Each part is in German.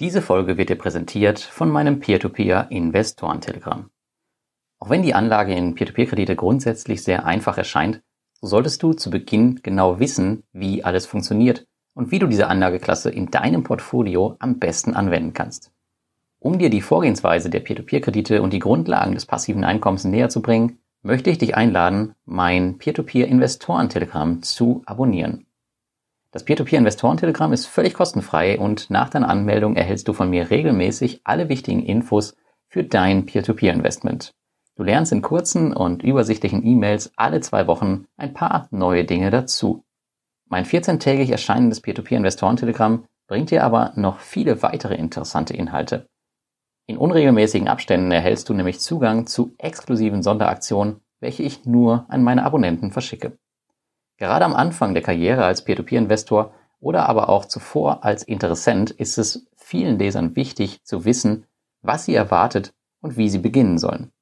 Diese Folge wird dir präsentiert von meinem Peer-to-Peer-Investoren-Telegramm. Auch wenn die Anlage in Peer-to-Peer-Kredite grundsätzlich sehr einfach erscheint, so solltest du zu Beginn genau wissen, wie alles funktioniert und wie du diese Anlageklasse in deinem Portfolio am besten anwenden kannst. Um dir die Vorgehensweise der Peer-to-Peer-Kredite und die Grundlagen des passiven Einkommens näher zu bringen, möchte ich dich einladen, mein Peer-to-Peer-Investoren-Telegramm zu abonnieren. Das Peer-to-Peer-Investoren-Telegramm ist völlig kostenfrei und nach deiner Anmeldung erhältst du von mir regelmäßig alle wichtigen Infos für dein Peer-to-Peer-Investment. Du lernst in kurzen und übersichtlichen E-Mails alle zwei Wochen ein paar neue Dinge dazu. Mein 14-tägig erscheinendes Peer-to-Peer-Investoren-Telegramm bringt dir aber noch viele weitere interessante Inhalte. In unregelmäßigen Abständen erhältst du nämlich Zugang zu exklusiven Sonderaktionen, welche ich nur an meine Abonnenten verschicke. Gerade am Anfang der Karriere als Peer-to-Peer-Investor oder aber auch zuvor als Interessent ist es vielen Lesern wichtig zu wissen, was sie erwartet und wie sie beginnen sollen.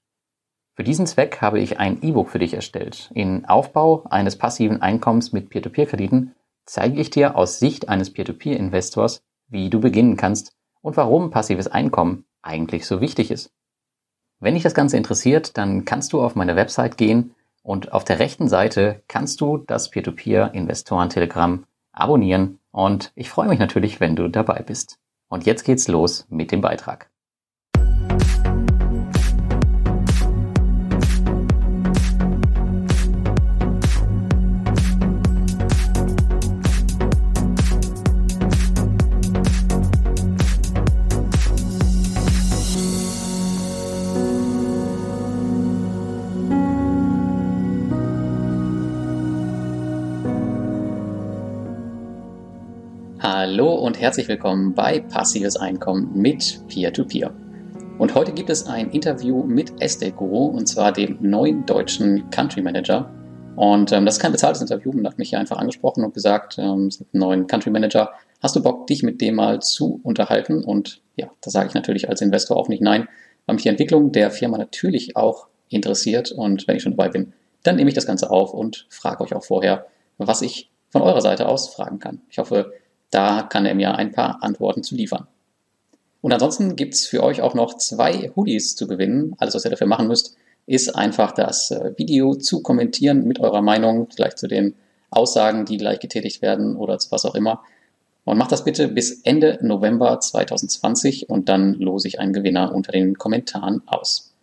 Für diesen Zweck habe ich ein E-Book für dich erstellt. In Aufbau eines passiven Einkommens mit Peer-to-Peer-Krediten zeige ich dir aus Sicht eines Peer-to-Peer-Investors, wie du beginnen kannst und warum passives Einkommen eigentlich so wichtig ist. Wenn dich das Ganze interessiert, dann kannst du auf meine Website gehen und auf der rechten Seite kannst du das Peer-to-Peer-Investoren-Telegramm abonnieren und ich freue mich natürlich, wenn du dabei bist. Und jetzt geht's los mit dem Beitrag. Hallo und herzlich willkommen bei Passives Einkommen mit Peer-to-Peer. -Peer. Und heute gibt es ein Interview mit Estate Guru und zwar dem neuen deutschen Country Manager. Und ähm, das ist kein bezahltes Interview, man hat mich hier einfach angesprochen und gesagt, ähm, es gibt einen neuen Country Manager. Hast du Bock, dich mit dem mal zu unterhalten? Und ja, da sage ich natürlich als Investor auch nicht nein, weil mich die Entwicklung der Firma natürlich auch interessiert. Und wenn ich schon dabei bin, dann nehme ich das Ganze auf und frage euch auch vorher, was ich von eurer Seite aus fragen kann. Ich hoffe, da kann er mir ein paar Antworten zu liefern. Und ansonsten gibt's für euch auch noch zwei Hoodies zu gewinnen. Alles, was ihr dafür machen müsst, ist einfach das äh, Video zu kommentieren mit eurer Meinung, vielleicht zu den Aussagen, die gleich getätigt werden oder zu was auch immer. Und macht das bitte bis Ende November 2020 und dann lose ich einen Gewinner unter den Kommentaren aus.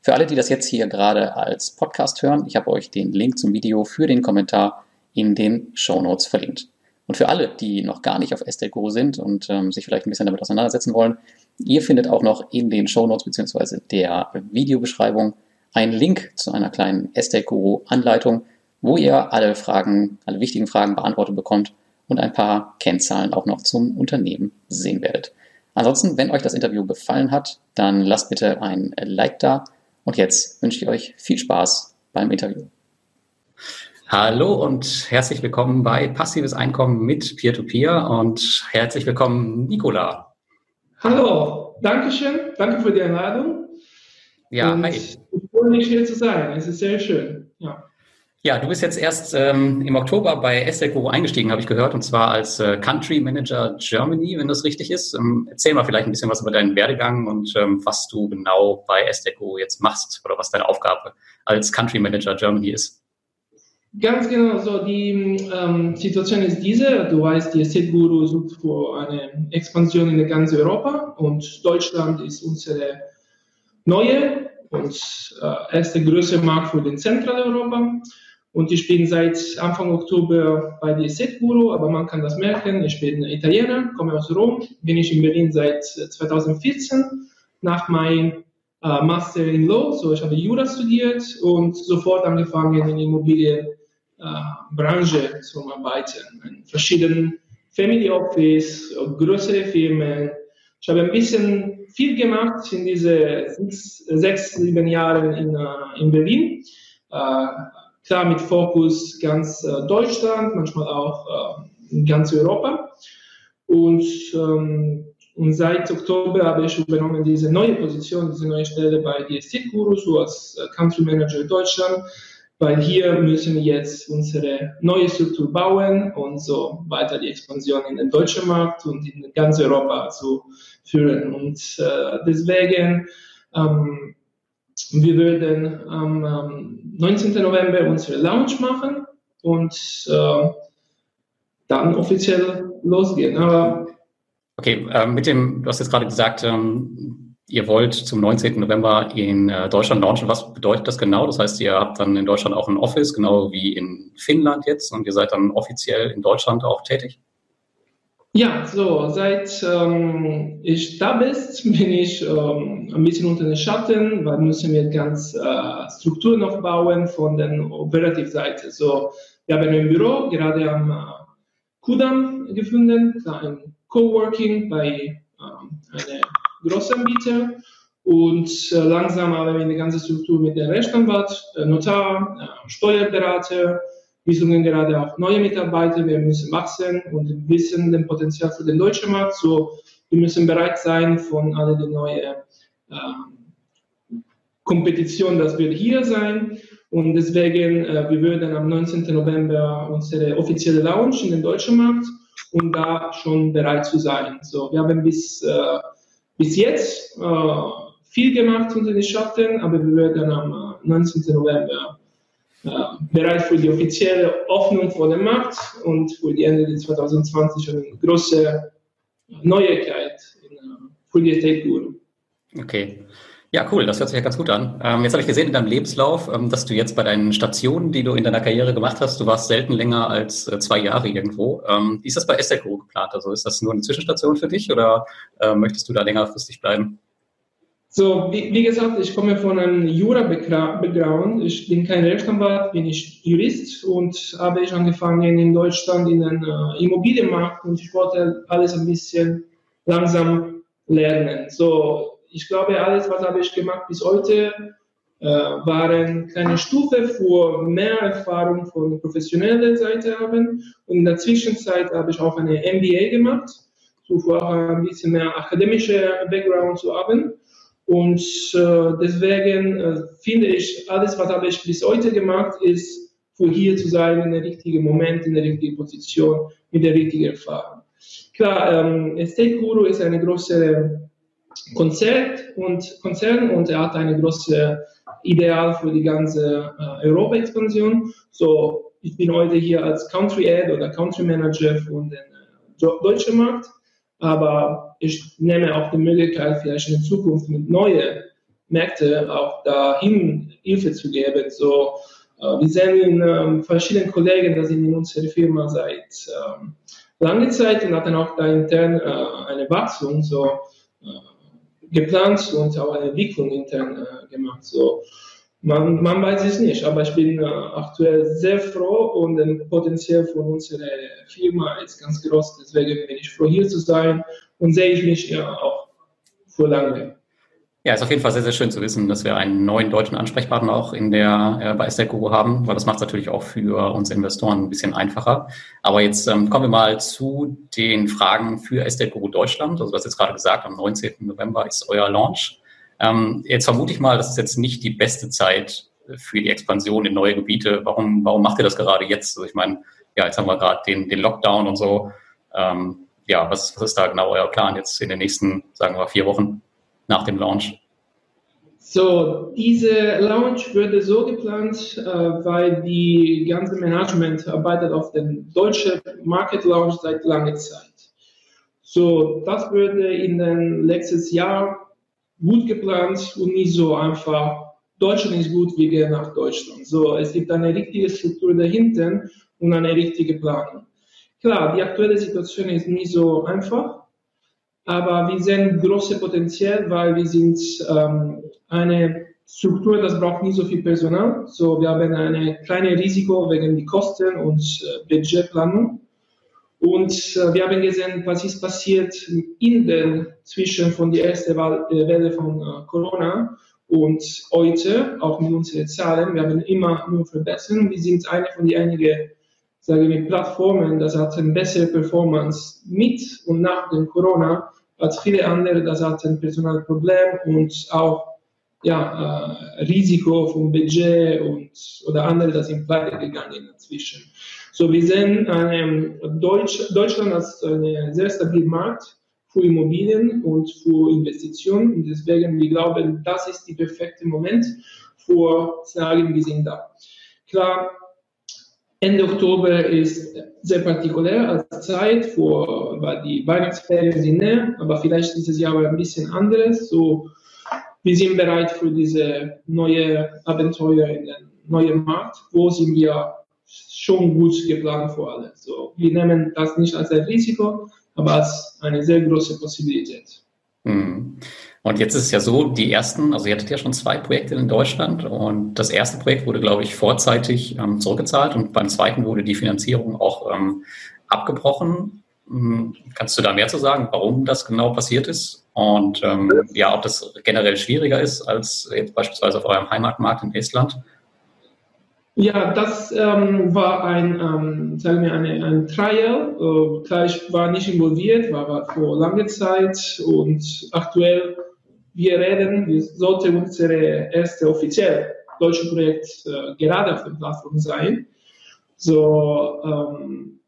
Für alle, die das jetzt hier gerade als Podcast hören, ich habe euch den Link zum Video für den Kommentar in den Show Notes verlinkt. Und für alle, die noch gar nicht auf Estate Guru sind und ähm, sich vielleicht ein bisschen damit auseinandersetzen wollen, ihr findet auch noch in den Show Notes bzw. der Videobeschreibung einen Link zu einer kleinen Estate Guru Anleitung, wo ihr alle Fragen, alle wichtigen Fragen beantwortet bekommt und ein paar Kennzahlen auch noch zum Unternehmen sehen werdet. Ansonsten, wenn euch das Interview gefallen hat, dann lasst bitte ein Like da. Und jetzt wünsche ich euch viel Spaß beim Interview. Hallo und herzlich willkommen bei Passives Einkommen mit Peer-to-Peer -Peer und herzlich willkommen, Nicola. Hallo, danke schön, danke für die Einladung. Ja, und hi. Ich freue mich hier zu sein, es ist sehr schön. Ja. Ja, du bist jetzt erst ähm, im Oktober bei Estate eingestiegen, habe ich gehört, und zwar als äh, Country Manager Germany, wenn das richtig ist. Ähm, erzähl mal vielleicht ein bisschen was über deinen Werdegang und ähm, was du genau bei Estate jetzt machst oder was deine Aufgabe als Country Manager Germany ist. Ganz genau, so die ähm, Situation ist diese. Du weißt, die Estate Guru sucht für eine Expansion in ganz Europa und Deutschland ist unsere neue und äh, erste größere Markt für den Zentraleuropa. Und ich bin seit Anfang Oktober bei der Estate Guru, aber man kann das merken. Ich bin Italiener, komme aus Rom, bin ich in Berlin seit 2014. Nach meinem äh, Master in Law, so ich habe Jura studiert und sofort angefangen in Immobilien äh, Branche zu arbeiten, in verschiedenen Family Office, größere Firmen. Ich habe ein bisschen viel gemacht in diese sechs, sechs sieben Jahren in, äh, in Berlin. Äh, klar mit Fokus ganz Deutschland, manchmal auch ganz Europa. Und, ähm, und seit Oktober habe ich übernommen diese neue Position, diese neue Stelle bei DST Guru, so als Country Manager Deutschland weil hier müssen wir jetzt unsere neue Struktur bauen und so weiter die Expansion in den deutschen Markt und in ganz Europa zu führen. Und äh, deswegen, ähm, wir würden am ähm, 19. November unsere Launch machen und äh, dann offiziell losgehen. Aber okay, äh, mit dem, du hast jetzt gerade gesagt, ähm, ihr wollt zum 19. November in äh, Deutschland launchen. Was bedeutet das genau? Das heißt, ihr habt dann in Deutschland auch ein Office, genau wie in Finnland jetzt, und ihr seid dann offiziell in Deutschland auch tätig? Ja, so, seit ähm, ich da bist, bin ich ähm, ein bisschen unter den Schatten, weil müssen wir ganz äh, Strukturen noch bauen von der Operativseite. So, wir haben ein Büro gerade am äh, Kudam gefunden, ein Coworking bei ähm, einer Großanbieter und äh, langsam haben wir eine ganze Struktur mit dem Rechtsanwalt, äh, Notar, äh, Steuerberater. Wir suchen gerade auch neue Mitarbeiter. Wir müssen wachsen und wissen den Potenzial für den deutschen Markt. So, wir müssen bereit sein von all den neuen äh, Kompetition, das wird hier sein. Und deswegen, äh, wir würden am 19. November unsere offizielle Launch in den deutschen Markt um da schon bereit zu sein. So, wir haben bis äh, bis jetzt äh, viel gemacht unter den Schatten, aber wir werden am 19. Äh, November äh, bereit für die offizielle Öffnung vor dem Markt und für die Ende 2020 eine große Neuigkeit in, äh, für die Estate Guru. Okay. Ja, cool, das hört sich ja ganz gut an. Ähm, jetzt habe ich gesehen in deinem Lebenslauf, ähm, dass du jetzt bei deinen Stationen, die du in deiner Karriere gemacht hast, du warst selten länger als äh, zwei Jahre irgendwo. Ähm, wie ist das bei Esteco geplant? Also ist das nur eine Zwischenstation für dich oder äh, möchtest du da längerfristig bleiben? So, wie, wie gesagt, ich komme von einem Jura-Background. Ich bin kein Rechtsanwalt, bin ich Jurist und habe ich angefangen in Deutschland in den äh, Immobilienmarkt und ich wollte alles ein bisschen langsam lernen. So, ich glaube, alles, was habe ich gemacht bis heute, äh, waren kleine Stufe für mehr Erfahrung von professioneller Seite haben. Und in der Zwischenzeit habe ich auch eine MBA gemacht, so auch ein bisschen mehr akademische Background zu haben. Und äh, deswegen äh, finde ich, alles, was habe ich bis heute gemacht, ist für hier zu sein, in der richtigen Moment, in der richtigen Position, mit der richtigen Erfahrung. Klar, ähm, Estate Guru ist eine große Konzert und Konzern und er hat eine große Ideal für die ganze äh, Europa-Expansion. So, ich bin heute hier als Country Ad oder Country Manager von den äh, deutschen Markt, aber ich nehme auch die Möglichkeit, vielleicht in Zukunft mit neuen Märkten auch dahin Hilfe zu geben. So, äh, wir sehen ähm, verschiedene Kollegen, die sind in unserer Firma seit ähm, langer Zeit und hatten auch da intern äh, eine Wachstum. So, äh, geplant und auch eine Entwicklung intern äh, gemacht. So, man, man weiß es nicht, aber ich bin äh, aktuell sehr froh und das Potenzial von unserer Firma ist ganz groß. Deswegen bin ich froh, hier zu sein und sehe ich mich ja auch für lange. Ja, ist auf jeden Fall sehr, sehr schön zu wissen, dass wir einen neuen deutschen Ansprechpartner auch in der, äh, bei Guru haben, weil das macht es natürlich auch für uns Investoren ein bisschen einfacher. Aber jetzt ähm, kommen wir mal zu den Fragen für Guru Deutschland. Also du hast jetzt gerade gesagt, am 19. November ist euer Launch. Ähm, jetzt vermute ich mal, das ist jetzt nicht die beste Zeit für die Expansion in neue Gebiete. Warum, warum macht ihr das gerade jetzt? Also ich meine, ja, jetzt haben wir gerade den, den Lockdown und so. Ähm, ja, was, was ist da genau euer Plan jetzt in den nächsten, sagen wir, vier Wochen? Nach dem Launch? So, diese Launch würde so geplant, äh, weil die ganze Management arbeitet auf dem deutschen Market Launch seit langer Zeit. So, das würde in den letzten Jahr gut geplant und nicht so einfach. Deutschland ist gut, wir gehen nach Deutschland. So, es gibt eine richtige Struktur dahinter und eine richtige Planung. Klar, die aktuelle Situation ist nicht so einfach, aber wir sehen große Potenzial, weil wir sind ähm, eine Struktur, das braucht nicht so viel Personal. So, wir haben eine kleine Risiko wegen die Kosten und äh, Budgetplanung. Und äh, wir haben gesehen, was ist passiert in den zwischen von der ersten äh, Welle von äh, Corona und heute, auch mit unseren Zahlen. Wir haben immer nur verbessert. Wir sind eine von den einigen sagen wir, Plattformen, das hatten bessere Performance mit und nach dem Corona als viele andere, das hatten Personalproblem und auch ja, äh, Risiko vom Budget und, oder andere, das sind pleite gegangen inzwischen. So, wir sehen ähm, Deutsch, Deutschland als einen sehr stabilen Markt für Immobilien und für Investitionen. Und deswegen, wir glauben, das ist der perfekte Moment für sagen, wir sind da. Klar, Ende Oktober ist sehr partikulär als Zeit, vor, weil die Weihnachtsferien sind näher, aber vielleicht dieses Jahr ein bisschen anderes. So, wir sind bereit für diese neue Abenteuer in den neuen Markt. Wo sind wir schon gut geplant für alle? So, wir nehmen das nicht als ein Risiko, aber als eine sehr große Possibilität. Mhm. Und jetzt ist es ja so, die ersten, also ihr hattet ja schon zwei Projekte in Deutschland und das erste Projekt wurde, glaube ich, vorzeitig ähm, zurückgezahlt und beim zweiten wurde die Finanzierung auch ähm, abgebrochen. Mhm. Kannst du da mehr zu sagen, warum das genau passiert ist und ähm, ja, ob das generell schwieriger ist als jetzt beispielsweise auf eurem Heimatmarkt in Estland? Ja, das ähm, war ein, ähm, sagen wir, eine, ein Trial. Äh, klar, ich war nicht involviert, war, war vor langer Zeit und aktuell, wir reden, wir sollte unsere erste offizielle deutsche Projekt äh, gerade auf der Plattform sein. So, ähm,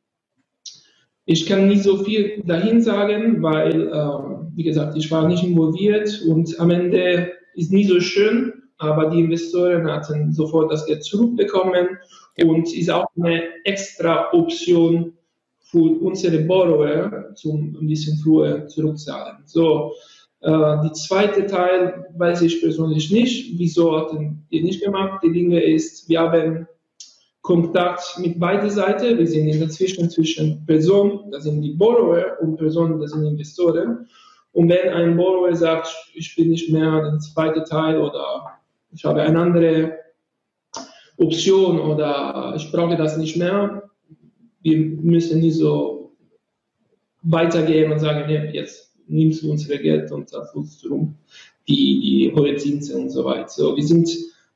ich kann nicht so viel dahin sagen, weil, äh, wie gesagt, ich war nicht involviert und am Ende ist nie so schön, aber die Investoren hatten sofort das Geld zurückbekommen ja. und ist auch eine extra Option für unsere Borrower zum ein bisschen früher zurückzahlen. So, äh, die zweite Teil weiß ich persönlich nicht. Wieso hatten die nicht gemacht? Die Dinge ist, wir haben Kontakt mit beiden Seiten. Wir sind in der Zwischen zwischen Personen, das sind die Borrower, und Personen, das sind Investoren. Und wenn ein Borrower sagt, ich bin nicht mehr der zweite Teil oder ich habe eine andere Option oder ich brauche das nicht mehr. Wir müssen nicht so weitergehen und sagen, nee, jetzt nimmst du unser Geld und zahlst rum die, die hohe Zinsen und so weiter. So, wir sind,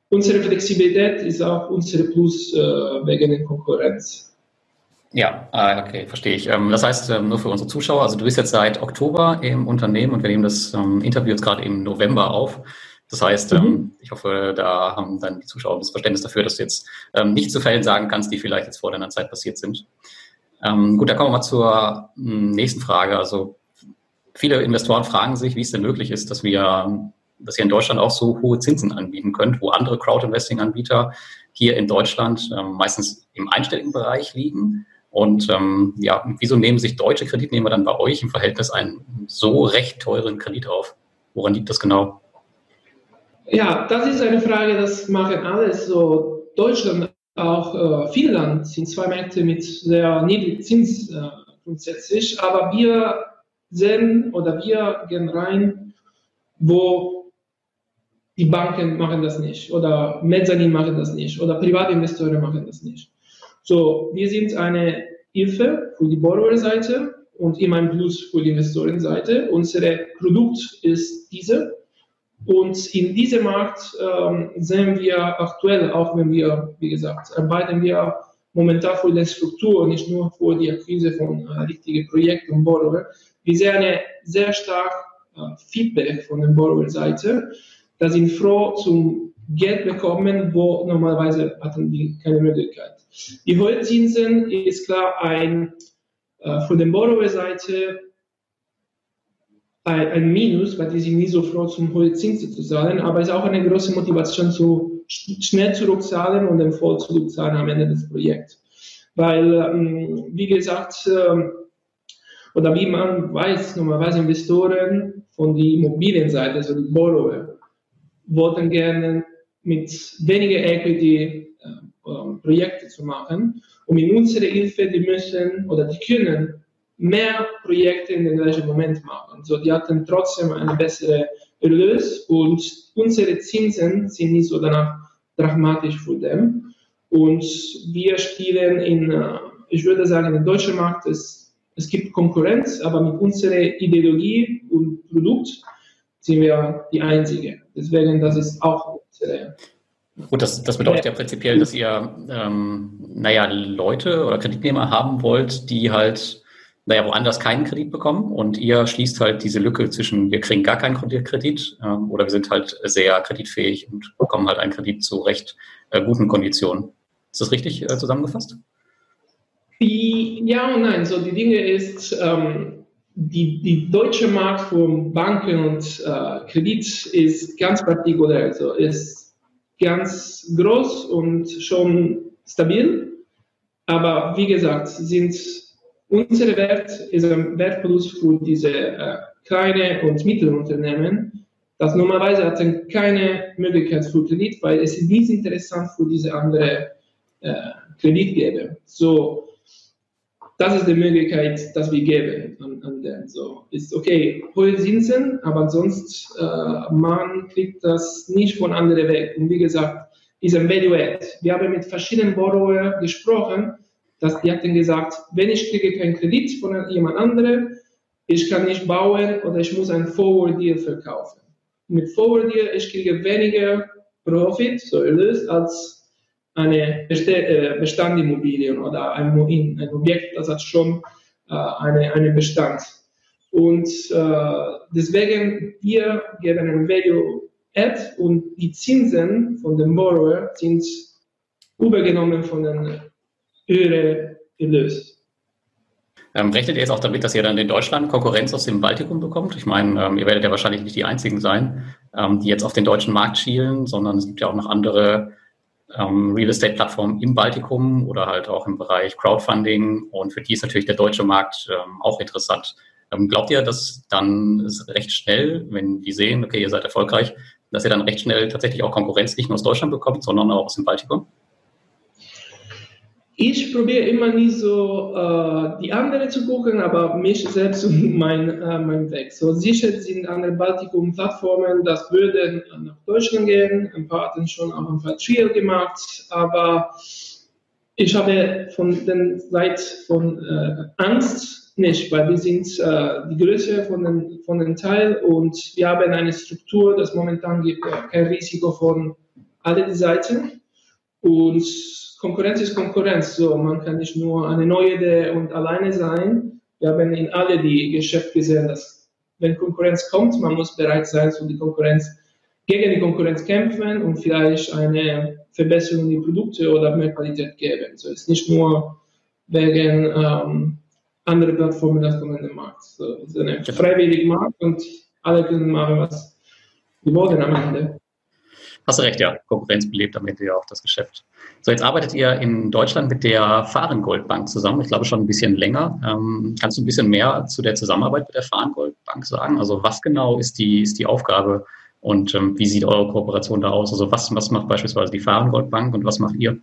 unsere Flexibilität ist auch unsere Plus äh, wegen der Konkurrenz. Ja, ah, okay, verstehe ich. Ähm, das heißt, ähm, nur für unsere Zuschauer, also du bist jetzt seit Oktober im Unternehmen und wir nehmen das ähm, Interview jetzt gerade im November auf. Das heißt, ähm, mhm. ich hoffe, da haben dann die Zuschauer das Verständnis dafür, dass du jetzt ähm, nicht zu Fällen sagen kannst, die vielleicht jetzt vor deiner Zeit passiert sind. Ähm, gut, da kommen wir mal zur hm, nächsten Frage. Also viele Investoren fragen sich, wie es denn möglich ist, dass wir, dass ihr in Deutschland auch so hohe Zinsen anbieten könnt, wo andere Crowd-Investing-Anbieter hier in Deutschland meistens im einstelligen Bereich liegen. Und ja, wieso nehmen sich deutsche Kreditnehmer dann bei euch im Verhältnis einen so recht teuren Kredit auf? Woran liegt das genau? Ja, das ist eine Frage, das machen alles so. Deutschland, auch äh, Finnland sind zwei Märkte mit sehr niedrigen Zins äh, grundsätzlich, aber wir sehen oder wir gehen rein, wo die Banken machen das nicht oder Mezzanin machen das nicht oder Privatinvestoren machen das nicht. So, wir sind eine Hilfe für die Borrowerseite und immer ein Plus für die Investorenseite. Unser Produkt ist diese und in diesem Markt ähm, sehen wir aktuell, auch wenn wir, wie gesagt, arbeiten wir momentan für die Struktur, nicht nur für die Akquise von äh, richtigen Projekten und Borrower. Wir sehen eine sehr stark äh, Feedback von der Borrower-Seite, dass sie froh zum Geld bekommen, wo normalerweise hatten die keine Möglichkeit. Die hohen Zinsen ist klar ein äh, von der Borrower-Seite ein Minus, weil die sind nie so froh, zum hohe Zinsen zu zahlen, aber es ist auch eine große Motivation, zu schnell zurückzahlen und dann voll zurückzahlen am Ende des Projekts. Weil, ähm, wie gesagt, ähm, oder wie man weiß, normalerweise Investoren von der Immobilienseite, also die Borrower, wollten gerne mit weniger Equity äh, Projekte zu machen. Und mit unserer Hilfe, die müssen oder die können mehr Projekte in den gleichen Moment machen. So, die hatten trotzdem eine bessere Erlös und unsere Zinsen sind nicht so danach dramatisch für them. Und wir spielen in, äh, ich würde sagen, im deutschen Markt, es, es gibt Konkurrenz, aber mit unserer Ideologie und Produkt sind wir die Einzige. Deswegen, das ist auch unsere Gut, das, das bedeutet ja prinzipiell, dass ihr, ähm, naja, Leute oder Kreditnehmer haben wollt, die halt naja, woanders keinen Kredit bekommen und ihr schließt halt diese Lücke zwischen, wir kriegen gar keinen Kredit ähm, oder wir sind halt sehr kreditfähig und bekommen halt einen Kredit zu recht äh, guten Konditionen. Ist das richtig äh, zusammengefasst? Die, ja und nein. So die Dinge ist, ähm, die, die deutsche Markt von Banken und äh, Kredit ist ganz partikulär. Also ist ganz groß und schon stabil. Aber wie gesagt, sind unsere Wert ist ein Wertverlust für diese äh, kleine und mittleren Unternehmen. Das normalerweise hat keine Möglichkeit für Kredit, weil es ist nicht interessant für diese andere äh, Kreditgeber. So, das ist die Möglichkeit, dass wir geben an, an den. So ist okay, hohe Zinsen, aber sonst äh, man kriegt das nicht von anderen weg. Und wie gesagt, ist ein Value Add. Wir haben mit verschiedenen Borrower gesprochen, dass die hatten gesagt, wenn ich kriege keinen Kredit von jemand anderem, ich kann nicht bauen oder ich muss ein Forward Deal verkaufen. Mit Forward Deal ich kriege weniger Profit, so Erlös, als eine äh, Bestandimmobilien oder ein, Objekt, das hat schon äh, eine, eine Bestand. Und äh, deswegen, wir geben ein Value Add und die Zinsen von dem Borrower sind übergenommen von den höheren Erlös. Ähm, rechnet ihr jetzt auch damit, dass ihr dann in Deutschland Konkurrenz aus dem Baltikum bekommt? Ich meine, ähm, ihr werdet ja wahrscheinlich nicht die Einzigen sein, ähm, die jetzt auf den deutschen Markt schielen, sondern es gibt ja auch noch andere ähm, Real Estate Plattformen im Baltikum oder halt auch im Bereich Crowdfunding. Und für die ist natürlich der deutsche Markt ähm, auch interessant. Ähm, glaubt ihr, dass dann recht schnell, wenn die sehen, okay, ihr seid erfolgreich, dass ihr dann recht schnell tatsächlich auch Konkurrenz nicht nur aus Deutschland bekommt, sondern auch aus dem Baltikum? Ich probiere immer nicht so äh, die anderen zu gucken, aber mich selbst und mein, äh, mein Weg. So sicher sind andere Baltikum-Plattformen, das würden nach Deutschland gehen. Ein paar hatten schon auch ein paar Trial gemacht, aber ich habe von den Seite von äh, Angst nicht, weil wir sind äh, die Größe von den, von den Teil und wir haben eine Struktur, das momentan gibt kein Risiko von alle die Seiten und Konkurrenz ist Konkurrenz. So, man kann nicht nur eine neue Idee und alleine sein. Wir haben in alle die Geschäfte gesehen, dass wenn Konkurrenz kommt, man muss bereit sein, so die Konkurrenz gegen die Konkurrenz kämpfen und vielleicht eine Verbesserung in die Produkte oder mehr Qualität geben. So ist nicht nur wegen ähm, andere Plattformen das kommen in den Markt. So, es ist ein freiwilliger Markt und alle können machen, was sie wollen am Ende. Hast du recht, ja. Konkurrenz belebt am Ende ja auch das Geschäft. So, jetzt arbeitet ihr in Deutschland mit der Fahrengoldbank zusammen. Ich glaube schon ein bisschen länger. Ähm, kannst du ein bisschen mehr zu der Zusammenarbeit mit der Fahrengoldbank sagen? Also was genau ist die, ist die Aufgabe und ähm, wie sieht eure Kooperation da aus? Also was, was macht beispielsweise die Fahrengoldbank und was macht ihr?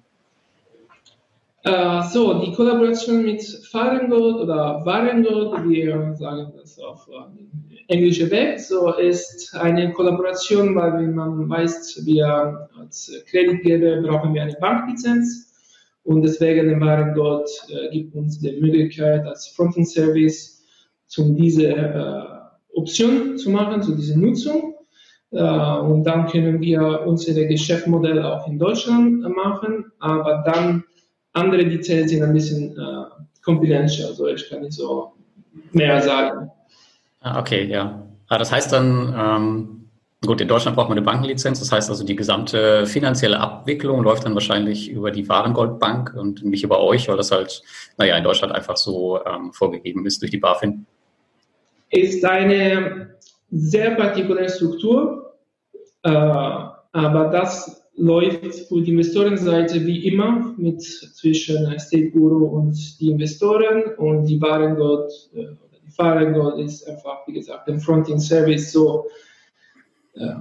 Uh, so, die Kollaboration mit Fahrengold oder Warengold, wir sagen das auf uh, englische Weg, so ist eine Kollaboration, weil man weiß, wir als Kreditgeber brauchen wir eine Banklizenz und deswegen der Warengold äh, gibt uns die Möglichkeit als Frontend Service zu diese äh, Option zu machen, zu dieser Nutzung. Äh, und dann können wir unsere Geschäftsmodelle auch in Deutschland machen, aber dann andere Details sind ein bisschen äh, confidential, also ich kann nicht so mehr sagen. Ah, okay, ja. Ah, das heißt dann, ähm, gut, in Deutschland braucht man eine Bankenlizenz. Das heißt also, die gesamte finanzielle Abwicklung läuft dann wahrscheinlich über die Warengoldbank und nicht über euch, weil das halt, naja, in Deutschland einfach so ähm, vorgegeben ist durch die BaFin. Ist eine sehr partikuläre Struktur, äh, aber das läuft für die Investorenseite wie immer mit zwischen State Guru und die Investoren und die Warengold Fahrengott ist einfach, wie gesagt, ein Fronting-Service so. Äh,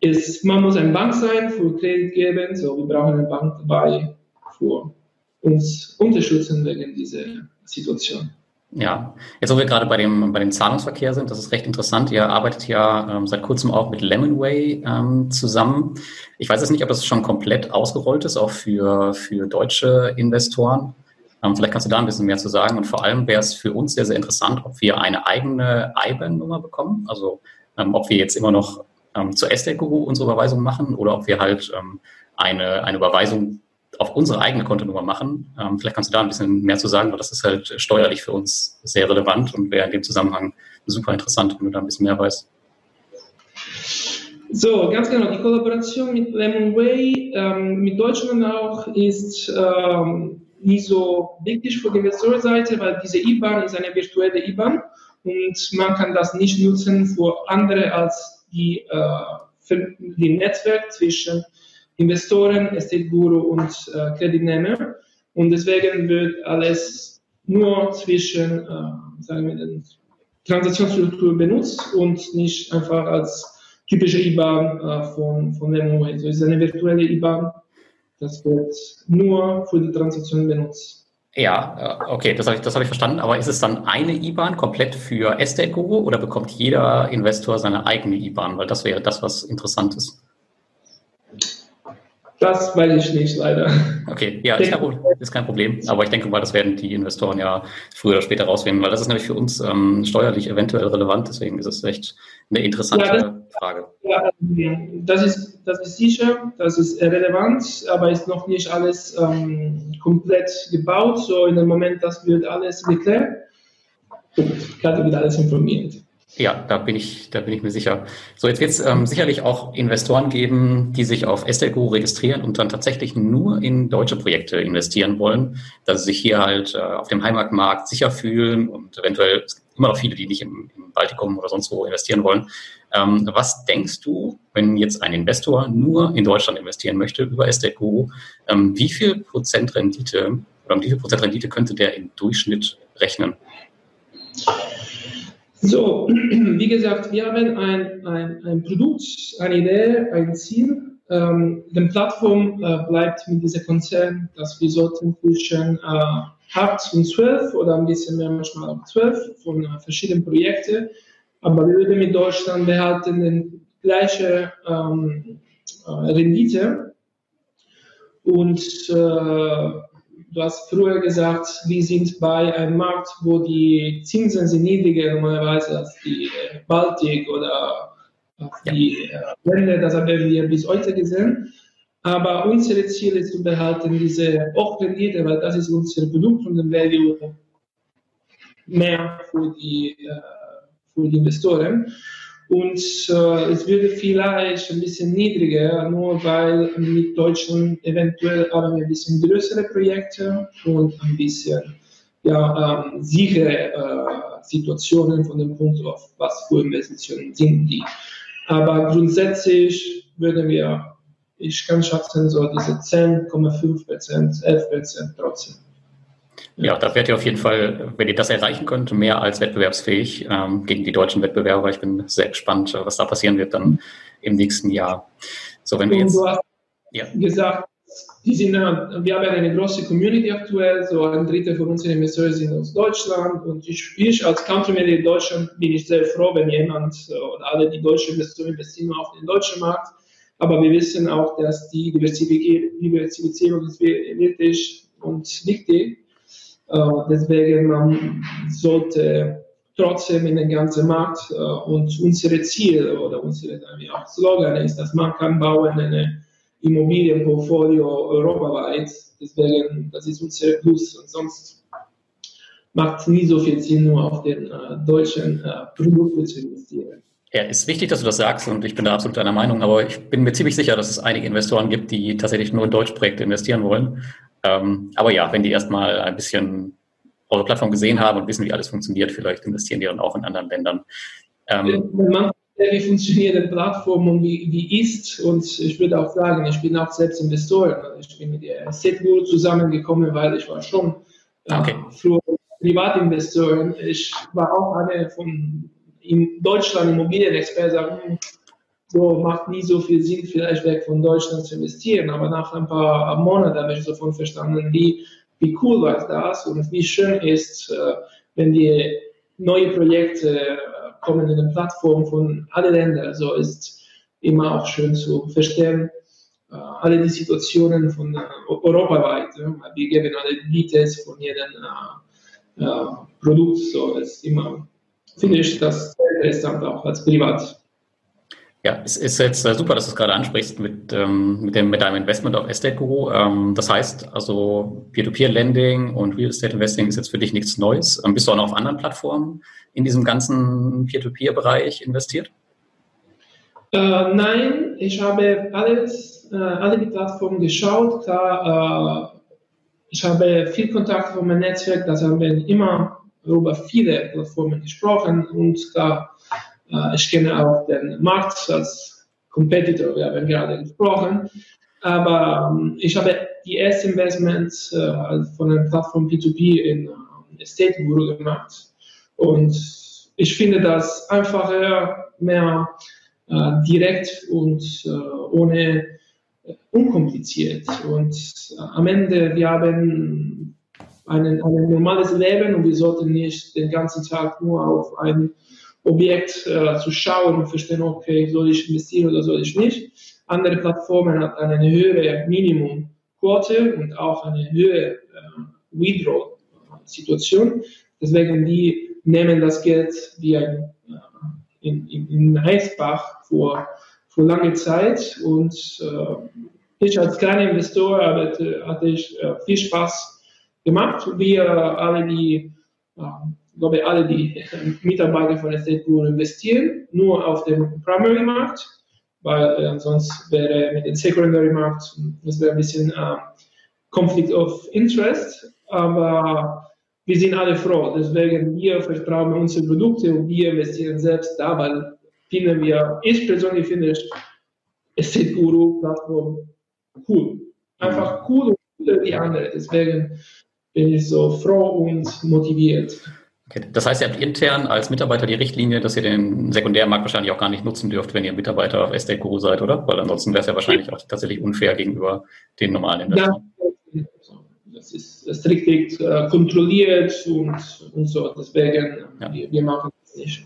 ist, man muss eine Bank sein für Kredit geben, so wir brauchen eine Bank dabei für uns unterstützen wegen dieser Situation. Ja, jetzt wo wir gerade bei dem, bei dem Zahlungsverkehr sind, das ist recht interessant. Ihr arbeitet ja ähm, seit kurzem auch mit Lemonway ähm, zusammen. Ich weiß jetzt nicht, ob das schon komplett ausgerollt ist, auch für, für deutsche Investoren. Ähm, vielleicht kannst du da ein bisschen mehr zu sagen. Und vor allem wäre es für uns sehr, sehr interessant, ob wir eine eigene IBAN-Nummer bekommen. Also ähm, ob wir jetzt immer noch ähm, zur Estate Guru unsere Überweisung machen oder ob wir halt eine, eine Überweisung auf unsere eigene Kontonummer machen. Vielleicht kannst du da ein bisschen mehr zu sagen, weil das ist halt steuerlich für uns sehr relevant und wäre in dem Zusammenhang super interessant, wenn du da ein bisschen mehr weißt. So, ganz genau. Die Kollaboration mit Lemonway, ähm, mit Deutschland auch, ist ähm, nicht so wichtig für die Investorenseite, weil diese IBAN ist eine virtuelle IBAN und man kann das nicht nutzen für andere als die, äh, die Netzwerk zwischen Investoren, Estate Guru und äh, Kreditnehmer. Und deswegen wird alles nur zwischen, äh, sagen wir, den Transaktionsstruktur benutzt und nicht einfach als typische IBAN äh, von, von Lemonway. Also es ist eine virtuelle IBAN, das wird nur für die Transaktion benutzt. Ja, äh, okay, das habe ich, hab ich verstanden. Aber ist es dann eine IBAN komplett für Estate Guru oder bekommt jeder Investor seine eigene IBAN? Weil das wäre das, was interessant ist. Das weiß ich nicht, leider. Okay, ja, ist kein, ist kein, Problem. Aber ich denke mal, das werden die Investoren ja früher oder später rausfinden, weil das ist nämlich für uns ähm, steuerlich eventuell relevant. Deswegen ist es echt eine interessante ja, das, Frage. Ja, das ist, das ist sicher, das ist relevant, aber ist noch nicht alles ähm, komplett gebaut. So in dem Moment, das wird alles geklärt. Gerade wird alles informiert. Ja, da bin ich, da bin ich mir sicher. So, jetzt wird es ähm, sicherlich auch Investoren geben, die sich auf SLGO registrieren und dann tatsächlich nur in deutsche Projekte investieren wollen, dass sie sich hier halt äh, auf dem Heimatmarkt sicher fühlen und eventuell immer noch viele, die nicht im, im Baltikum oder sonst wo investieren wollen. Ähm, was denkst du, wenn jetzt ein Investor nur in Deutschland investieren möchte über SDGO, ähm, wie viel Prozent Rendite oder um wie viel Prozent Rendite könnte der im Durchschnitt rechnen? So, wie gesagt, wir haben ein, ein, ein Produkt, eine Idee, ein Ziel. Ähm, die Plattform äh, bleibt mit diesem Konzern, dass wir sollten zwischen äh, 8 und 12 oder ein bisschen mehr, manchmal auch 12 von äh, verschiedenen Projekten. Aber wir würden mit Deutschland behalten die gleiche ähm, äh, Rendite. Und äh, du hast früher gesagt, wir sind bei einem Markt, wo die Zinsen sind niedriger normalerweise als die äh, Baltik oder die ja. Äh, Länder, das haben wir bis heute gesehen. Aber unser Ziel ist zu behalten diese Hochrendite, weil das ist unser Produkt und den Value mehr für die, äh, für die Investoren. Und äh, es würde vielleicht ein bisschen niedriger, nur weil mit Deutschland eventuell haben wir ein bisschen größere Projekte und ein bisschen ja, ähm, sichere äh, Situationen von dem Punkt auf, was für Investitionen sind die. Aber grundsätzlich würden wir, ich kann schätzen, so diese 10,5 Prozent, 11 Prozent trotzdem. Ja, da werdet ihr auf jeden Fall, wenn ihr das erreichen könnt, mehr als wettbewerbsfähig ähm, gegen die deutschen Wettbewerber. Ich bin sehr gespannt, was da passieren wird dann im nächsten Jahr. So, wenn wir jetzt, du hast ja. gesagt, die sind, wir haben eine große Community aktuell, so ein Drittel von unseren Investoren sind aus Deutschland und ich, ich als Country Manager in Deutschland bin ich sehr froh, wenn jemand oder alle die deutschen Investoren investieren auf den deutschen Markt. Aber wir wissen auch, dass die Diversifizierung ist wirklich und wichtig. Äh, deswegen man sollte trotzdem in den ganzen Markt äh, und unsere Ziel oder unsere ja, Slogan ist, dass man kann bauen eine Immobilienportfolio europaweit. Deswegen, das ist unser Plus und sonst macht es nie so viel Sinn, nur auf den äh, deutschen äh, Produkten zu investieren. Ja, ist wichtig, dass du das sagst und ich bin da absolut deiner Meinung, aber ich bin mir ziemlich sicher, dass es einige Investoren gibt, die tatsächlich nur in Deutschprojekte investieren wollen ähm, aber ja, wenn die erstmal ein bisschen eure Plattform gesehen haben und wissen, wie alles funktioniert, vielleicht investieren die dann auch in anderen Ländern. Ähm, man wie funktioniert die Plattform und wie, wie ist, und ich würde auch sagen, ich bin auch selbst Investor. Ich bin mit der Setguru zusammengekommen, weil ich war schon äh, okay. früher Privatinvestor. Ich war auch eine von in Deutschland Immobilienexperten, sagen, hm, so macht nie so viel Sinn, vielleicht weg von Deutschland zu investieren. Aber nach ein paar Monaten habe ich davon verstanden, wie, wie cool war das und wie schön ist, äh, wenn die neue Projekte äh, kommen in eine Plattform von allen Ländern. So also ist immer auch schön zu verstehen, äh, alle die Situationen von europaweit. Wir geben alle Details von jedem Produkt. So ist immer, finde ich das interessant auch als Privat. Ja, es ist jetzt äh, super, dass du es gerade ansprichst mit, ähm, mit, dem, mit deinem Investment auf Estate Guru. Ähm, das heißt also, Peer-to-Peer-Lending und Real Estate Investing ist jetzt für dich nichts Neues. Ähm, bist du auch noch auf anderen Plattformen in diesem ganzen Peer-to-Peer-Bereich investiert? Äh, nein, ich habe alles, äh, alle die Plattformen geschaut. Klar, äh, ich habe viel Kontakt von meinem Netzwerk, das haben wir immer über viele Plattformen gesprochen und klar, äh, ich kenne auch den Markt als Competitor, wir haben gerade gesprochen. Aber ähm, ich habe die ersten Investments äh, von der Plattform P2P in äh, Estate Guru gemacht. Und ich finde das einfacher, mehr direkt und ohne unkompliziert. Und am Ende, wir haben ein, ein normales Leben und wir sollten nicht den ganzen Tag nur auf ein Objekt äh, zu schauen und verstehen, okay, soll ich investieren oder soll ich nicht. Andere Plattformen haben eine höhere Minimumquote und auch eine höhere äh, Withdraw-Situation. Deswegen die nehmen das Geld wie ein, äh, in, in, in Eisbach vor, vor langer Zeit und äh, ich als kleiner Investor hatte, hatte ich äh, viel Spaß gemacht. Wir alle die äh, glaube, alle die Mitarbeiter von Estate Guru investieren nur auf dem Primary Markt, weil äh, sonst wäre mit dem Secondary Markt, das wäre ein bisschen äh, Conflict of Interest, aber wir sind alle froh, deswegen wir vertrauen unsere Produkte und wir investieren selbst da, weil finden wir, ich persönlich finde Estate Guru Plattform cool, einfach cool und die andere, deswegen bin ich so froh und motiviert. Okay. Das heißt, ihr habt intern als Mitarbeiter die Richtlinie, dass ihr den Sekundärmarkt wahrscheinlich auch gar nicht nutzen dürft, wenn ihr Mitarbeiter auf Estate Guru seid, oder? Weil ansonsten wäre es ja wahrscheinlich auch tatsächlich unfair gegenüber den normalen Investoren. Ja, das ist strikt äh, kontrolliert und, und so. Deswegen, ja. wir, wir machen das nicht.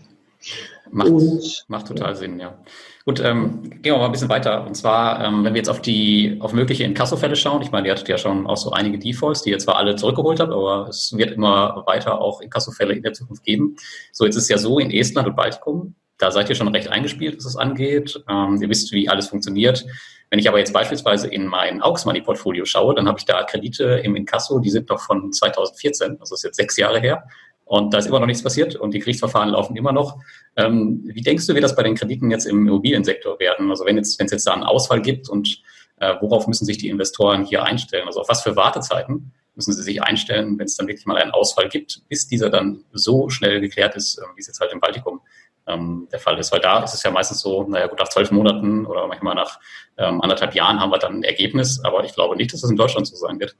Macht, und, macht total Sinn, ja. Gut, ähm, gehen wir mal ein bisschen weiter. Und zwar, ähm, wenn wir jetzt auf die auf mögliche Inkassofälle schauen, ich meine, ihr hattet ja schon auch so einige Defaults, die ihr zwar alle zurückgeholt habt, aber es wird immer weiter auch Inkassofälle in der Zukunft geben. So, jetzt ist es ja so in Estland und Baltikum, da seid ihr schon recht eingespielt, was es angeht. Ähm, ihr wisst, wie alles funktioniert. Wenn ich aber jetzt beispielsweise in mein Aux Money Portfolio schaue, dann habe ich da Kredite im Inkasso, die sind noch von 2014, das ist jetzt sechs Jahre her. Und da ist immer noch nichts passiert und die Gerichtsverfahren laufen immer noch. Ähm, wie denkst du, wie das bei den Krediten jetzt im Immobiliensektor werden? Also wenn jetzt, wenn es jetzt da einen Ausfall gibt und äh, worauf müssen sich die Investoren hier einstellen? Also auf was für Wartezeiten müssen sie sich einstellen, wenn es dann wirklich mal einen Ausfall gibt, bis dieser dann so schnell geklärt ist, äh, wie es jetzt halt im Baltikum ähm, der Fall ist. Weil da ist es ja meistens so, naja gut, nach zwölf Monaten oder manchmal nach ähm, anderthalb Jahren haben wir dann ein Ergebnis, aber ich glaube nicht, dass das in Deutschland so sein wird.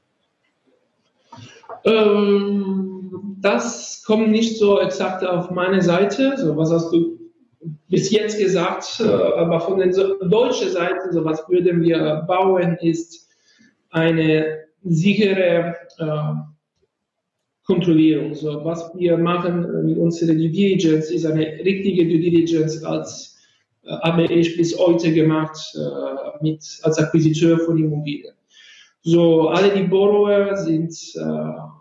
Ähm, das kommt nicht so exakt auf meine Seite. So, was hast du bis jetzt gesagt? Äh, aber von der deutschen Seite, so was würden wir bauen, ist eine sichere äh, Kontrollierung. So, was wir machen mit unserer Due Diligence ist eine richtige Due Diligence als äh, habe ich bis heute gemacht äh, mit, als Akquisiteur von Immobilien. So, alle die Borrower sind äh,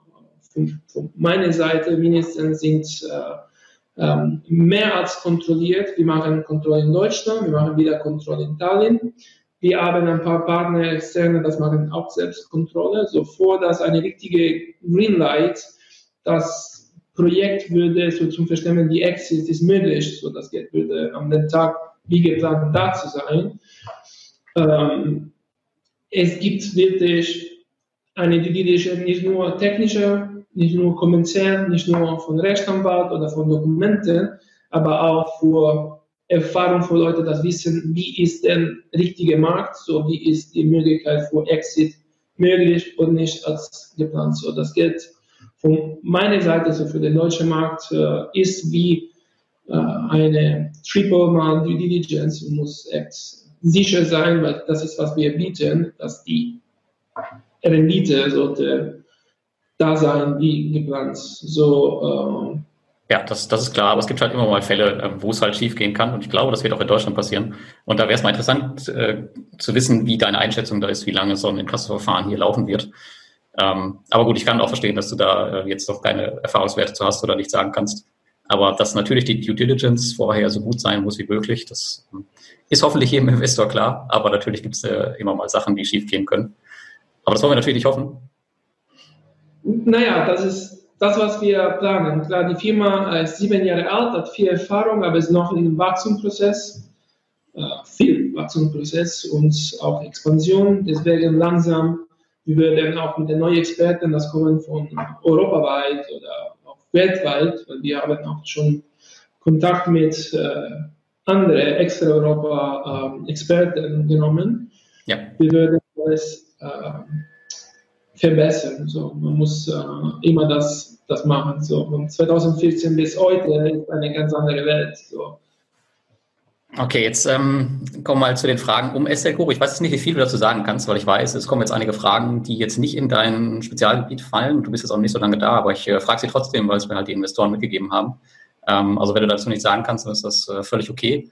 von, von meiner Seite mindestens sind äh, ähm, mehr als kontrolliert. Wir machen Kontrolle in Deutschland, wir machen wieder Kontrolle in Tallinn. Wir haben ein paar Partner externe, das machen auch Selbstkontrolle, so vor dass eine richtige Greenlight, das Projekt würde so zum Verständnis, die Exit ist möglich, so das Geld würde am Tag wie geplant da zu sein. Ähm, es gibt wirklich eine Due nicht nur technische nicht nur kommerziell, nicht nur von Rechtsanwalt oder von Dokumenten, aber auch für Erfahrung für Leute, das wissen, wie ist der richtige Markt, so wie ist die Möglichkeit für Exit möglich und nicht als geplant. So, das Geld von meiner Seite, so für den deutschen Markt, äh, ist wie äh, eine Triple Mal Due Diligence und muss sicher sein, weil das ist, was wir bieten, dass die Rendite sollte da sein wie geplant. So, äh, ja, das, das ist klar, aber es gibt halt immer mal Fälle, ähm, wo es halt schief gehen kann und ich glaube, das wird auch in Deutschland passieren. Und da wäre es mal interessant äh, zu wissen, wie deine Einschätzung da ist, wie lange so ein Inkassoverfahren hier laufen wird. Ähm, aber gut, ich kann auch verstehen, dass du da äh, jetzt noch keine Erfahrungswerte zu hast oder nicht sagen kannst. Aber dass natürlich die Due Diligence vorher so gut sein muss wie möglich, das ähm, ist hoffentlich jedem Investor klar, aber natürlich gibt es äh, immer mal Sachen, die schief gehen können. Aber das wollen wir natürlich nicht hoffen. Naja, das ist das, was wir planen. Klar, die Firma ist sieben Jahre alt, hat viel Erfahrung, aber ist noch in einem Wachstumsprozess, äh, viel Wachstumsprozess und auch Expansion. Deswegen langsam, wir werden auch mit den neuen Experten, das kommen von europaweit oder auch weltweit, weil wir haben auch schon Kontakt mit äh, anderen extra Europa-Experten äh, genommen. Ja. Wir werden das äh, verbessern. So, man muss äh, immer das, das machen. So, von 2014 bis heute ist eine ganz andere Welt. So. Okay, jetzt ähm, kommen wir mal zu den Fragen um Esther Ich weiß jetzt nicht, wie viel du dazu sagen kannst, weil ich weiß, es kommen jetzt einige Fragen, die jetzt nicht in dein Spezialgebiet fallen. Du bist jetzt auch nicht so lange da, aber ich äh, frage sie trotzdem, weil es mir halt die Investoren mitgegeben haben. Ähm, also wenn du dazu nichts sagen kannst, dann ist das äh, völlig okay.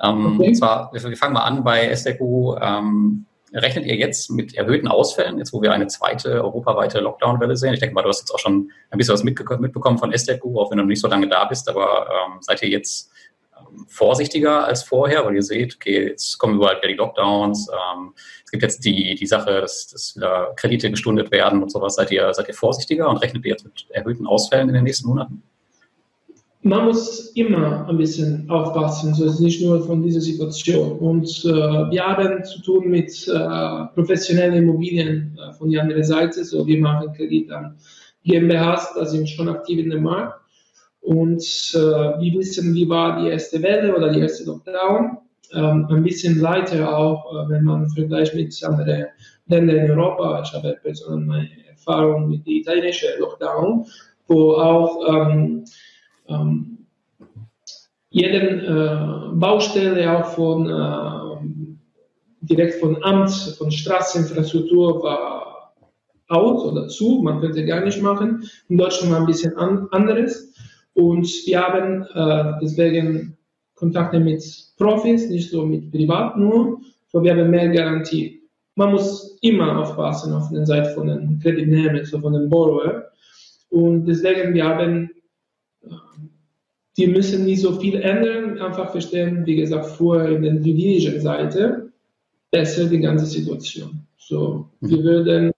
Ähm, okay. Und zwar, wir, wir fangen mal an bei Esther Ähm, Rechnet ihr jetzt mit erhöhten Ausfällen, jetzt wo wir eine zweite europaweite Lockdown-Welle sehen? Ich denke mal, du hast jetzt auch schon ein bisschen was mitbekommen von SDQ, auch wenn du nicht so lange da bist, aber ähm, seid ihr jetzt ähm, vorsichtiger als vorher, weil ihr seht, okay, jetzt kommen überall wieder die Lockdowns, ähm, es gibt jetzt die, die Sache, dass, dass wieder Kredite gestundet werden und sowas. Seid ihr, seid ihr vorsichtiger und rechnet ihr jetzt mit erhöhten Ausfällen in den nächsten Monaten? Man muss immer ein bisschen aufpassen, so ist nicht nur von dieser Situation. Und äh, wir haben zu tun mit äh, professionellen Immobilien äh, von der anderen Seite, so wir machen Kredit an GmbHs, da sind schon aktiv in dem Markt. Und äh, wir wissen, wie war die erste Welle oder die erste Lockdown. Ähm, ein bisschen leichter auch, äh, wenn man vergleicht mit anderen Ländern in Europa. Ich habe persönlich meine Erfahrung mit der italienischen Lockdown, wo auch ähm, ähm, jeden äh, Baustelle auch von äh, direkt von Amt, von Straßeninfrastruktur war aus oder zu, man könnte gar nicht machen. In Deutschland war ein bisschen an, anderes. Und wir haben äh, deswegen Kontakte mit Profis, nicht so mit Privat nur, so wir haben mehr Garantie. Man muss immer aufpassen auf der Seite von den Kreditnehmern, so von den Borrower. Und deswegen, wir haben die müssen nicht so viel ändern, einfach verstehen, wie gesagt, vorher in der juridischen Seite besser die ganze Situation. So, mhm. wir würden,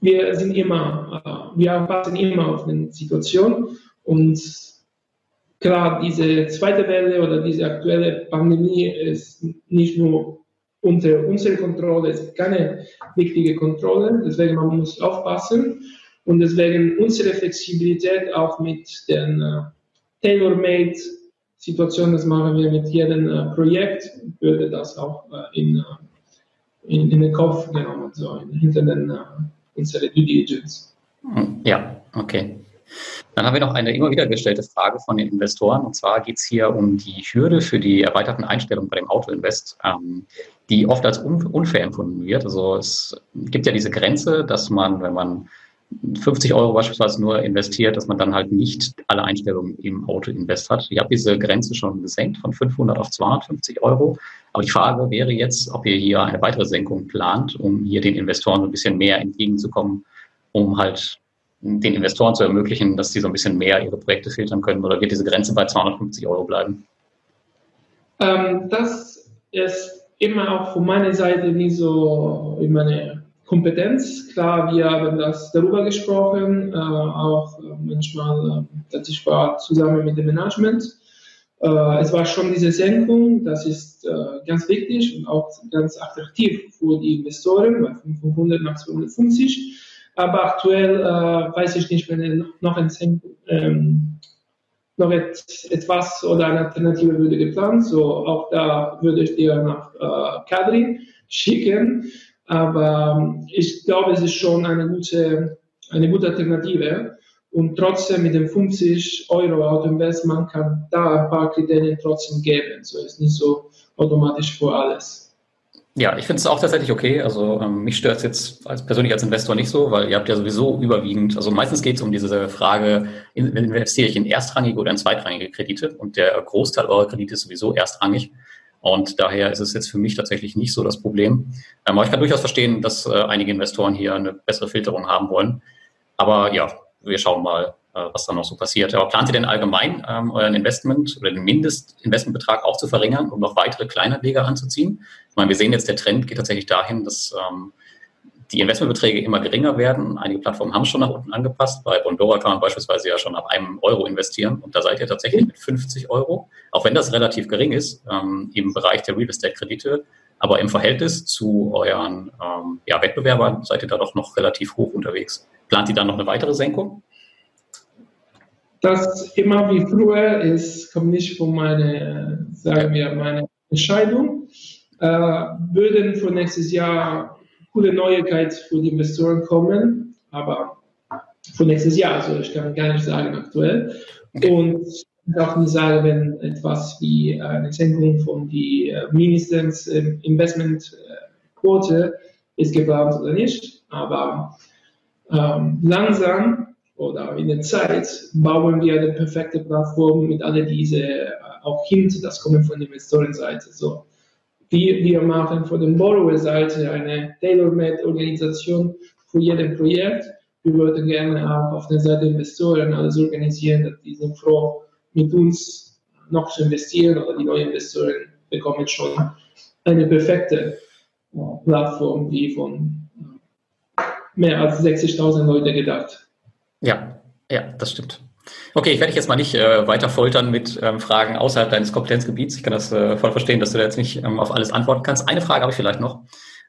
wir sind immer, äh, wir passen immer auf die Situation und klar, diese zweite Welle oder diese aktuelle Pandemie ist nicht nur unter unserer Kontrolle, es ist keine wichtige Kontrolle, deswegen man muss aufpassen. Und deswegen unsere Flexibilität auch mit den äh, tailor-made Situation, das machen wir mit jedem äh, Projekt, würde das auch äh, in, äh, in, in, den Kopf genommen, so hinter den, äh, unsere Due Diligence. Ja, okay. Dann haben wir noch eine immer wieder gestellte Frage von den Investoren. Und zwar geht es hier um die Hürde für die erweiterten Einstellungen bei dem Autoinvest, ähm, die oft als unfair empfunden wird. Also es gibt ja diese Grenze, dass man, wenn man 50 Euro beispielsweise nur investiert, dass man dann halt nicht alle Einstellungen im Auto-Invest hat. Ich habe diese Grenze schon gesenkt von 500 auf 250 Euro. Aber die Frage wäre jetzt, ob ihr hier eine weitere Senkung plant, um hier den Investoren ein bisschen mehr entgegenzukommen, um halt den Investoren zu ermöglichen, dass sie so ein bisschen mehr ihre Projekte filtern können. Oder wird diese Grenze bei 250 Euro bleiben? Ähm, das ist immer auch von meiner Seite nie so in meine Kompetenz. Klar, wir haben das darüber gesprochen, äh, auch äh, manchmal, äh, dass ich war zusammen mit dem Management. Äh, es war schon diese Senkung, das ist äh, ganz wichtig und auch ganz attraktiv für die Investoren, bei 500 nach 250. Aber aktuell äh, weiß ich nicht, wenn noch ein Senkung, ähm, noch etwas oder eine Alternative würde geplant. So auch da würde ich dir nach Kadri schicken. Aber ähm, ich glaube, es ist schon eine gute, eine gute Alternative. Und trotzdem mit dem 50 Euro Autoinvest, man kann da ein paar Kriterien trotzdem geben. So ist nicht so automatisch für alles. Ja, ich finde es auch tatsächlich okay. Also ähm, mich stört es jetzt als persönlich als Investor nicht so, weil ihr habt ja sowieso überwiegend, also meistens geht es um diese Frage, investiere ich in erstrangige oder in zweitrangige Kredite und der Großteil eurer Kredite ist sowieso erstrangig. Und daher ist es jetzt für mich tatsächlich nicht so das Problem. Ähm, aber ich kann durchaus verstehen, dass äh, einige Investoren hier eine bessere Filterung haben wollen. Aber ja, wir schauen mal, äh, was dann noch so passiert. Aber plant ihr denn allgemein ähm, euren Investment oder den Mindestinvestmentbetrag auch zu verringern, um noch weitere Kleinanleger anzuziehen? Ich meine, wir sehen jetzt, der Trend geht tatsächlich dahin, dass ähm, die Investmentbeträge immer geringer werden. Einige Plattformen haben schon nach unten angepasst. Bei Bondora kann man beispielsweise ja schon ab einem Euro investieren und da seid ihr tatsächlich mit 50 Euro, auch wenn das relativ gering ist ähm, im Bereich der Real Estate Kredite. Aber im Verhältnis zu euren ähm, ja, Wettbewerbern seid ihr da doch noch relativ hoch unterwegs. Plant ihr dann noch eine weitere Senkung? Das immer wie früher ist, kommt nicht von meiner, sagen wir, meine Entscheidung. Äh, würden für nächstes Jahr coole Neuigkeiten für die Investoren kommen, aber für nächstes Jahr, also ich kann gar nicht sagen aktuell. Okay. Und ich auch nicht sagen, wenn etwas wie eine Senkung von die äh, mindestens Investmentquote ist geplant oder nicht, aber ähm, langsam oder in der Zeit bauen wir eine perfekte Plattform mit all diese äh, auch Hints, das kommen von der Investorenseite. So, wir, wir machen von der Borrower-Seite eine Tailor-Made-Organisation für jedes Projekt. Wir würden gerne auch auf der Seite Investoren alles organisieren, dass die sind froh, mit uns noch zu investieren oder die neuen Investoren bekommen schon eine perfekte äh, Plattform, wie von äh, mehr als 60.000 Leute gedacht. Ja, ja, das stimmt. Okay, ich werde dich jetzt mal nicht äh, weiter foltern mit ähm, Fragen außerhalb deines Kompetenzgebiets. Ich kann das äh, voll verstehen, dass du da jetzt nicht ähm, auf alles antworten kannst. Eine Frage habe ich vielleicht noch.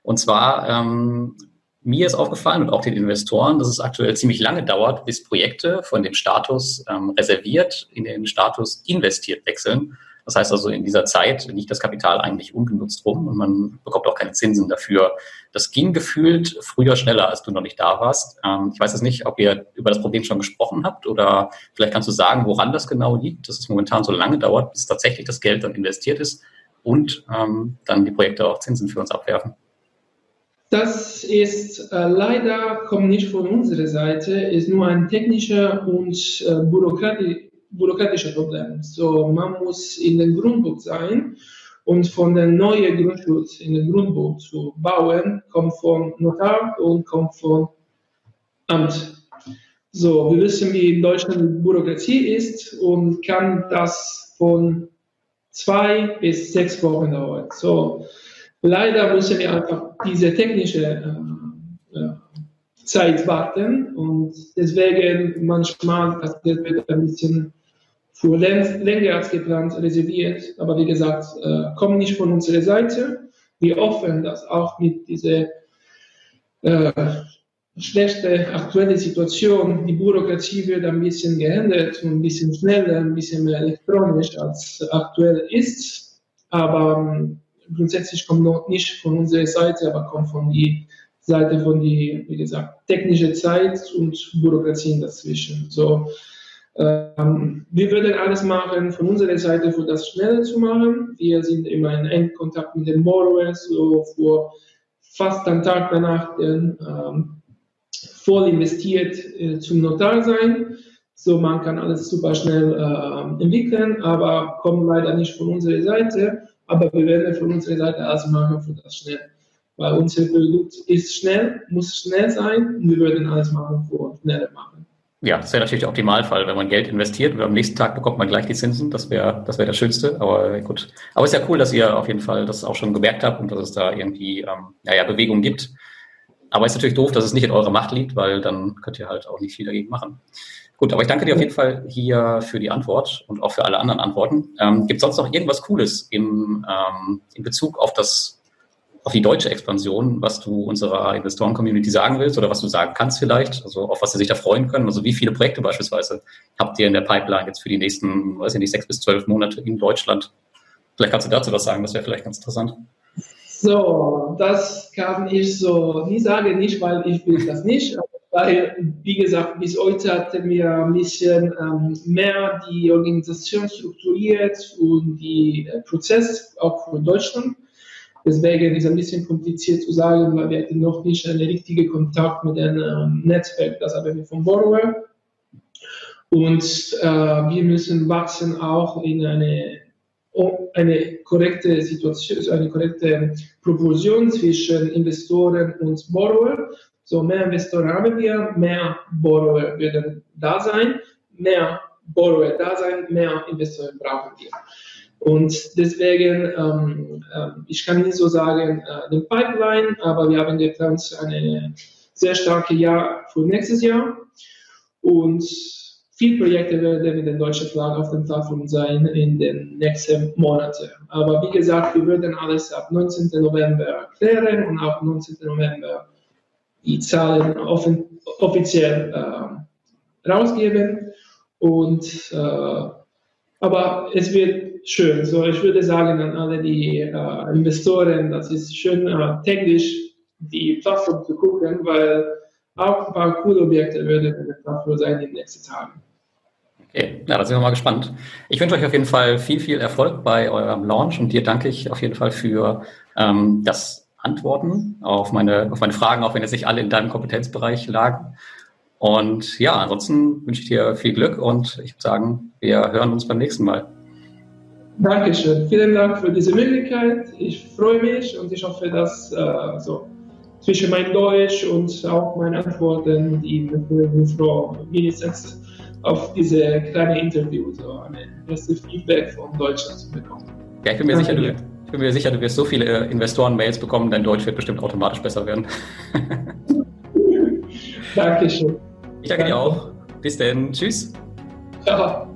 Und zwar, ähm, mir ist aufgefallen und auch den Investoren, dass es aktuell ziemlich lange dauert, bis Projekte von dem Status ähm, reserviert in den Status investiert wechseln. Das heißt also, in dieser Zeit liegt das Kapital eigentlich ungenutzt rum und man bekommt auch keine Zinsen dafür. Das ging gefühlt früher schneller, als du noch nicht da warst. Ähm, ich weiß jetzt nicht, ob ihr über das Problem schon gesprochen habt oder vielleicht kannst du sagen, woran das genau liegt, dass es momentan so lange dauert, bis tatsächlich das Geld dann investiert ist und ähm, dann die Projekte auch Zinsen für uns abwerfen. Das ist äh, leider kommt nicht von unserer Seite, ist nur ein technischer und äh, bürokratischer bürokratische Problem. So, man muss in den Grundbuch sein und von der neuen Grundschutz in den Grundbuch zu bauen, kommt vom Notar und kommt vom Amt. So, wir wissen, wie in Deutschland Bürokratie ist und kann das von zwei bis sechs Wochen dauern. So, leider müssen wir einfach diese technische äh, Zeit warten und deswegen manchmal das wird ein bisschen für länger als geplant reserviert. Aber wie gesagt, äh, kommen nicht von unserer Seite. Wir hoffen, dass auch mit dieser äh, schlechten aktuellen Situation die Bürokratie wird ein bisschen geändert und ein bisschen schneller, ein bisschen mehr elektronisch als aktuell ist. Aber ähm, grundsätzlich kommt noch nicht von unserer Seite, aber kommt von der Seite von die, wie gesagt, technische Zeit und Bürokratie dazwischen. So, ähm, wir würden alles machen von unserer Seite, für das schneller zu machen. Wir sind immer in engen Kontakt mit den Borrowers, so vor fast einem Tag danach den, ähm, voll investiert äh, zum Notar sein. So, man kann alles super schnell äh, entwickeln, aber kommen leider nicht von unserer Seite. Aber wir werden von unserer Seite alles machen für das schnell. Weil unser Produkt ist schnell, muss schnell sein und wir würden alles machen für schneller machen ja, das wäre natürlich der Optimalfall, wenn man Geld investiert und am nächsten Tag bekommt man gleich die Zinsen. Das wäre das wäre das Schönste. Aber gut. Aber es ist ja cool, dass ihr auf jeden Fall das auch schon gemerkt habt und dass es da irgendwie ähm, naja, Bewegung gibt. Aber es ist natürlich doof, dass es nicht in eurer Macht liegt, weil dann könnt ihr halt auch nicht viel dagegen machen. Gut, aber ich danke dir auf jeden Fall hier für die Antwort und auch für alle anderen Antworten. Ähm, Gibt es sonst noch irgendwas Cooles im, ähm, in Bezug auf das auf die deutsche Expansion, was du unserer Investoren-Community sagen willst oder was du sagen kannst vielleicht, also auf was sie sich da freuen können. Also wie viele Projekte beispielsweise habt ihr in der Pipeline jetzt für die nächsten, weiß ich nicht, sechs bis zwölf Monate in Deutschland? Vielleicht kannst du dazu was sagen, das wäre vielleicht ganz interessant. So, das kann ich so nie sagen, nicht weil ich will das nicht, weil, wie gesagt, bis heute hatten wir ein bisschen ähm, mehr die Organisation strukturiert und die äh, Prozess auch für Deutschland. Deswegen ist es ein bisschen kompliziert zu sagen, weil wir hatten noch nicht einen richtigen Kontakt mit dem ähm, Netzwerk, das haben wir vom Borrower. Und äh, wir müssen wachsen auch in eine, eine korrekte Situation, also eine korrekte Proportion zwischen Investoren und Borrower. So mehr Investoren haben wir, mehr Borrower werden da sein. mehr Borrower da sein, mehr Investoren brauchen wir. Und deswegen, ähm, äh, ich kann nicht so sagen, äh, den Pipeline, aber wir haben geplant eine sehr starke Jahr für nächstes Jahr. Und viele Projekte werden mit der deutschen Flagge auf den Plattform sein in den nächsten Monaten. Aber wie gesagt, wir werden alles ab 19. November klären und ab 19. November die Zahlen offen, offiziell äh, rausgeben. Und, äh, aber es wird schön. So, ich würde sagen an alle die äh, Investoren, das ist schön äh, täglich die Plattform zu gucken, weil auch ein paar coole Objekte werden in der Plattform sein in den nächsten Tagen. Okay, ja, da sind wir mal gespannt. Ich wünsche euch auf jeden Fall viel, viel Erfolg bei eurem Launch und dir danke ich auf jeden Fall für ähm, das Antworten auf meine, auf meine Fragen, auch wenn jetzt nicht alle in deinem Kompetenzbereich lagen. Und ja, ansonsten wünsche ich dir viel Glück und ich würde sagen, wir hören uns beim nächsten Mal. Dankeschön. Vielen Dank für diese Möglichkeit. Ich freue mich und ich hoffe, dass äh, so zwischen mein Deutsch und auch meine Antworten, die Frau Minister auf diese kleine Interview so eine erste Feedback von Deutschland zu bekommen. Ja, ich bin mir sicher, du, ich bin mir sicher, du wirst so viele Investoren-Mails bekommen, dein Deutsch wird bestimmt automatisch besser werden. Dankeschön. Ich danke dir auch. Bis denn. Tschüss. Ciao.